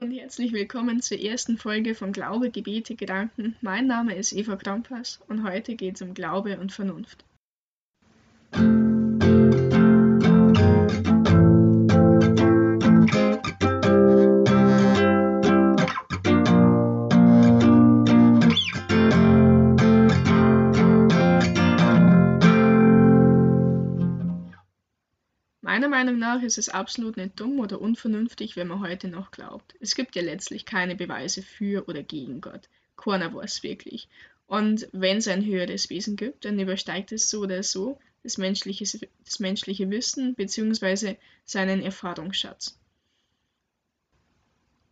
und herzlich willkommen zur ersten Folge von Glaube, Gebete, Gedanken. Mein Name ist Eva Krampas und heute geht es um Glaube und Vernunft. Meiner Meinung nach ist es absolut nicht dumm oder unvernünftig, wenn man heute noch glaubt. Es gibt ja letztlich keine Beweise für oder gegen Gott. Keiner weiß wirklich. Und wenn es ein höheres Wesen gibt, dann übersteigt es so oder so das menschliche, das menschliche Wissen bzw. seinen Erfahrungsschatz.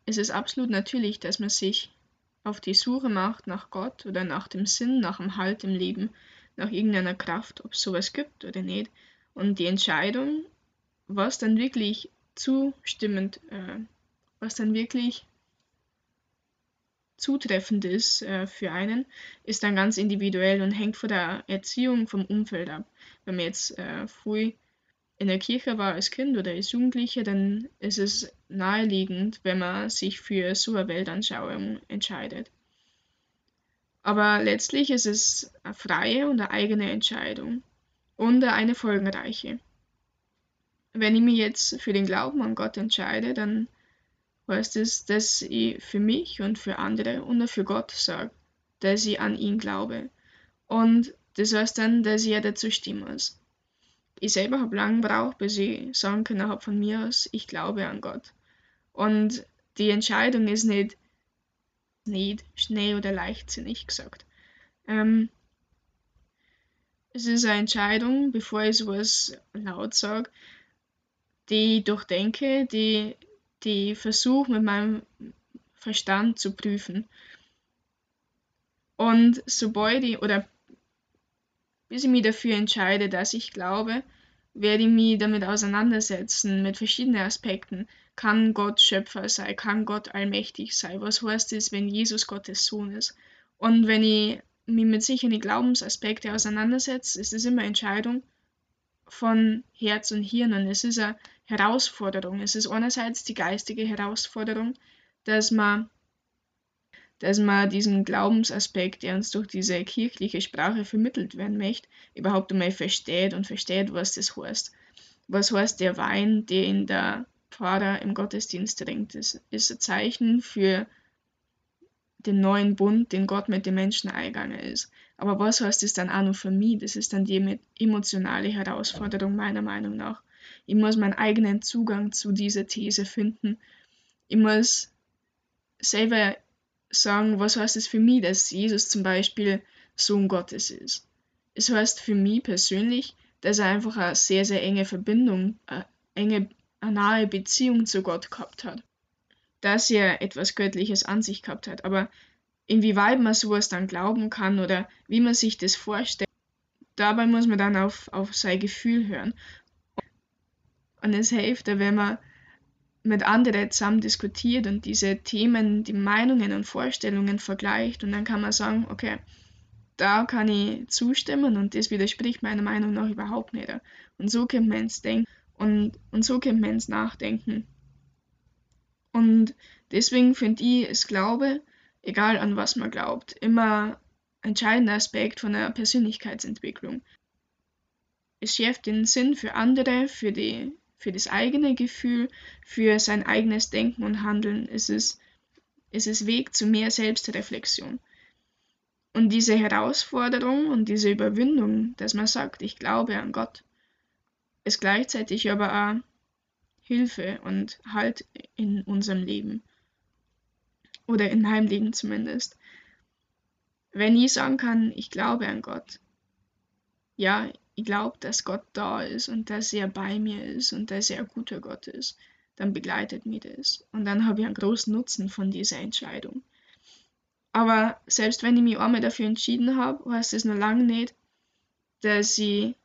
Es ist absolut natürlich, dass man sich auf die Suche macht nach Gott oder nach dem Sinn, nach dem Halt im Leben, nach irgendeiner Kraft, ob es sowas gibt oder nicht. Und die Entscheidung, was dann wirklich zustimmend, äh, was dann wirklich zutreffend ist äh, für einen, ist dann ganz individuell und hängt von der Erziehung, vom Umfeld ab. Wenn man jetzt äh, früh in der Kirche war als Kind oder als Jugendlicher, dann ist es naheliegend, wenn man sich für so eine Weltanschauung entscheidet. Aber letztlich ist es eine freie und eine eigene Entscheidung und eine folgenreiche wenn ich mich jetzt für den Glauben an Gott entscheide, dann heißt es, dass ich für mich und für andere und auch für Gott sage, dass ich an ihn glaube. Und das heißt dann, dass ich ja dazu stimmen muss. Ich selber habe lange gebraucht, bis ich sagen kann habe von mir aus, ich glaube an Gott. Und die Entscheidung ist nicht, nicht schnell oder leichtsinnig gesagt. Ähm, es ist eine Entscheidung, bevor ich sowas laut sage, die ich durchdenke, die, die ich versuche mit meinem Verstand zu prüfen. Und sobald ich, oder bis ich mich dafür entscheide, dass ich glaube, werde ich mich damit auseinandersetzen, mit verschiedenen Aspekten. Kann Gott Schöpfer sein? Kann Gott allmächtig sein? Was heißt es, wenn Jesus Gottes Sohn ist? Und wenn ich mich mit sicheren Glaubensaspekten auseinandersetze, ist es immer Entscheidung von Herz und Hirn. Und es ist eine Herausforderung. Es ist einerseits die geistige Herausforderung, dass man, dass man diesen Glaubensaspekt, der uns durch diese kirchliche Sprache vermittelt werden möchte, überhaupt einmal versteht und versteht, was das heißt. Was heißt der Wein, den der Pfarrer im Gottesdienst trinkt? Das ist ein Zeichen für den neuen Bund, den Gott mit den Menschen eingegangen ist. Aber was heißt das dann auch noch für mich? Das ist dann die emotionale Herausforderung meiner Meinung nach. Ich muss meinen eigenen Zugang zu dieser These finden. Ich muss selber sagen, was heißt es für mich, dass Jesus zum Beispiel Sohn Gottes ist. Es heißt für mich persönlich, dass er einfach eine sehr, sehr enge Verbindung, eine enge, eine nahe Beziehung zu Gott gehabt hat. Dass er etwas Göttliches an sich gehabt hat. Aber inwieweit man sowas dann glauben kann oder wie man sich das vorstellt, dabei muss man dann auf, auf sein Gefühl hören. Und es hilft, wenn man mit anderen zusammen diskutiert und diese Themen, die Meinungen und Vorstellungen vergleicht und dann kann man sagen, okay, da kann ich zustimmen und das widerspricht meiner Meinung nach überhaupt nicht. Und so kann man ins Denken und, und so kann man ins Nachdenken. Und deswegen finde ich, es Glaube, egal an was man glaubt, immer ein entscheidender Aspekt von der Persönlichkeitsentwicklung. Es schärft den Sinn für andere, für die für das eigene Gefühl, für sein eigenes Denken und Handeln ist es, ist es Weg zu mehr Selbstreflexion. Und diese Herausforderung und diese Überwindung, dass man sagt, ich glaube an Gott, ist gleichzeitig aber auch Hilfe und Halt in unserem Leben. Oder in meinem Leben zumindest. Wenn ich sagen kann, ich glaube an Gott, ja, ich glaube, dass Gott da ist und dass er bei mir ist und dass er ein guter Gott ist, dann begleitet mich das. Und dann habe ich einen großen Nutzen von dieser Entscheidung. Aber selbst wenn ich mich einmal dafür entschieden habe, heißt es noch lange nicht, dass ich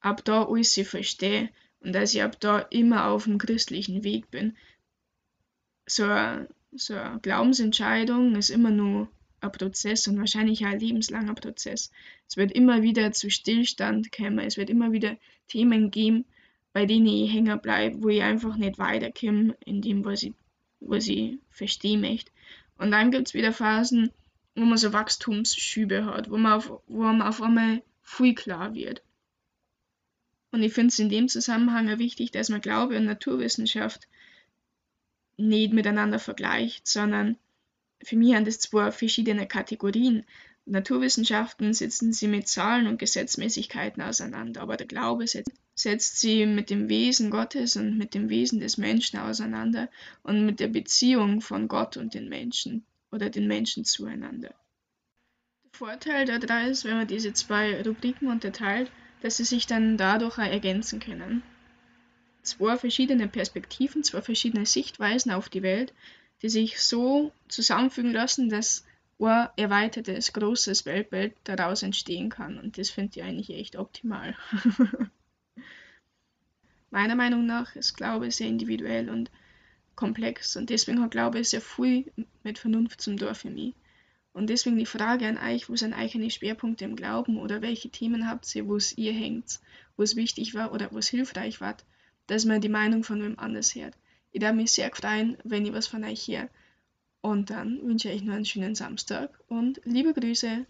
ab da alles verstehe und dass ich ab da immer auf dem christlichen Weg bin. So eine, so eine Glaubensentscheidung ist immer nur ein Prozess und wahrscheinlich ein lebenslanger Prozess. Es wird immer wieder zu Stillstand kommen, es wird immer wieder Themen geben, bei denen ich hängen bleibe, wo ich einfach nicht weiterkomme in dem, was ich, was ich verstehen möchte. Und dann gibt es wieder Phasen, wo man so Wachstumsschübe hat, wo man auf, wo man auf einmal viel klar wird. Und ich finde es in dem Zusammenhang wichtig, dass man Glaube und Naturwissenschaft nicht miteinander vergleicht, sondern für mich sind das zwei verschiedene Kategorien. Naturwissenschaften setzen sie mit Zahlen und Gesetzmäßigkeiten auseinander, aber der Glaube setzt, setzt sie mit dem Wesen Gottes und mit dem Wesen des Menschen auseinander und mit der Beziehung von Gott und den Menschen oder den Menschen zueinander. Der Vorteil daran ist, wenn man diese zwei Rubriken unterteilt, dass sie sich dann dadurch ergänzen können. Zwei verschiedene Perspektiven, zwei verschiedene Sichtweisen auf die Welt, die sich so zusammenfügen lassen, dass ein erweitertes, großes Weltbild daraus entstehen kann. Und das finde ich eigentlich echt optimal. Meiner Meinung nach ist Glaube sehr individuell und komplex und deswegen hat Glaube sehr viel mit Vernunft zum Tor für mich. Und deswegen die Frage an euch, wo sind eigene Schwerpunkte im Glauben oder welche Themen habt ihr, wo es ihr hängt, wo es wichtig war oder wo es hilfreich war, dass man die Meinung von wem anders hört. Ich darf mich sehr freuen, wenn ich was von euch höre. Und dann wünsche ich euch noch einen schönen Samstag und liebe Grüße.